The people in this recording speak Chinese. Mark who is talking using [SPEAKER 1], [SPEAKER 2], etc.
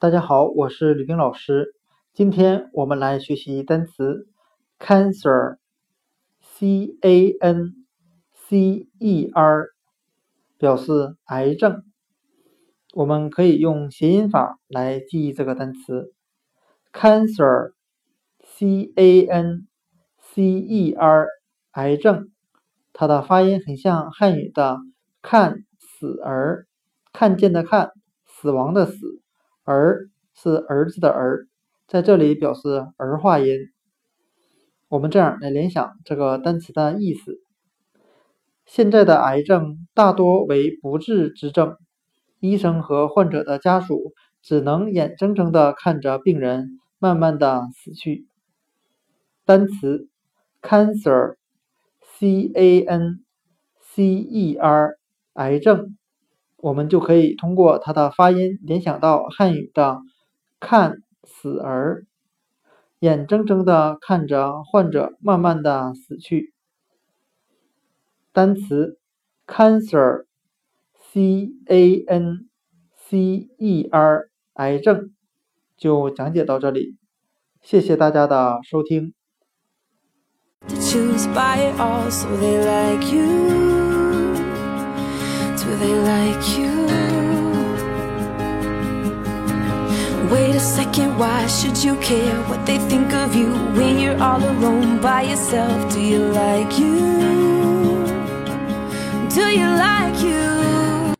[SPEAKER 1] 大家好，我是吕冰老师。今天我们来学习单词 cancer，c a n c e r，表示癌症。我们可以用谐音法来记忆这个单词 cancer，c a n c e r，癌症。它的发音很像汉语的“看死儿”，看见的看，死亡的死。儿是儿子的儿，在这里表示儿化音。我们这样来联想这个单词的意思：现在的癌症大多为不治之症，医生和患者的家属只能眼睁睁地看着病人慢慢的死去。单词 cancer，c a n c e r，癌症。我们就可以通过它的发音联想到汉语的“看死儿”，眼睁睁的看着患者慢慢的死去。单词 cancer，c a n c e r，癌症，就讲解到这里，谢谢大家的收听。They like you? Wait a second, why should you care what they think of you when you're all alone by yourself? Do you like you? Do you like you?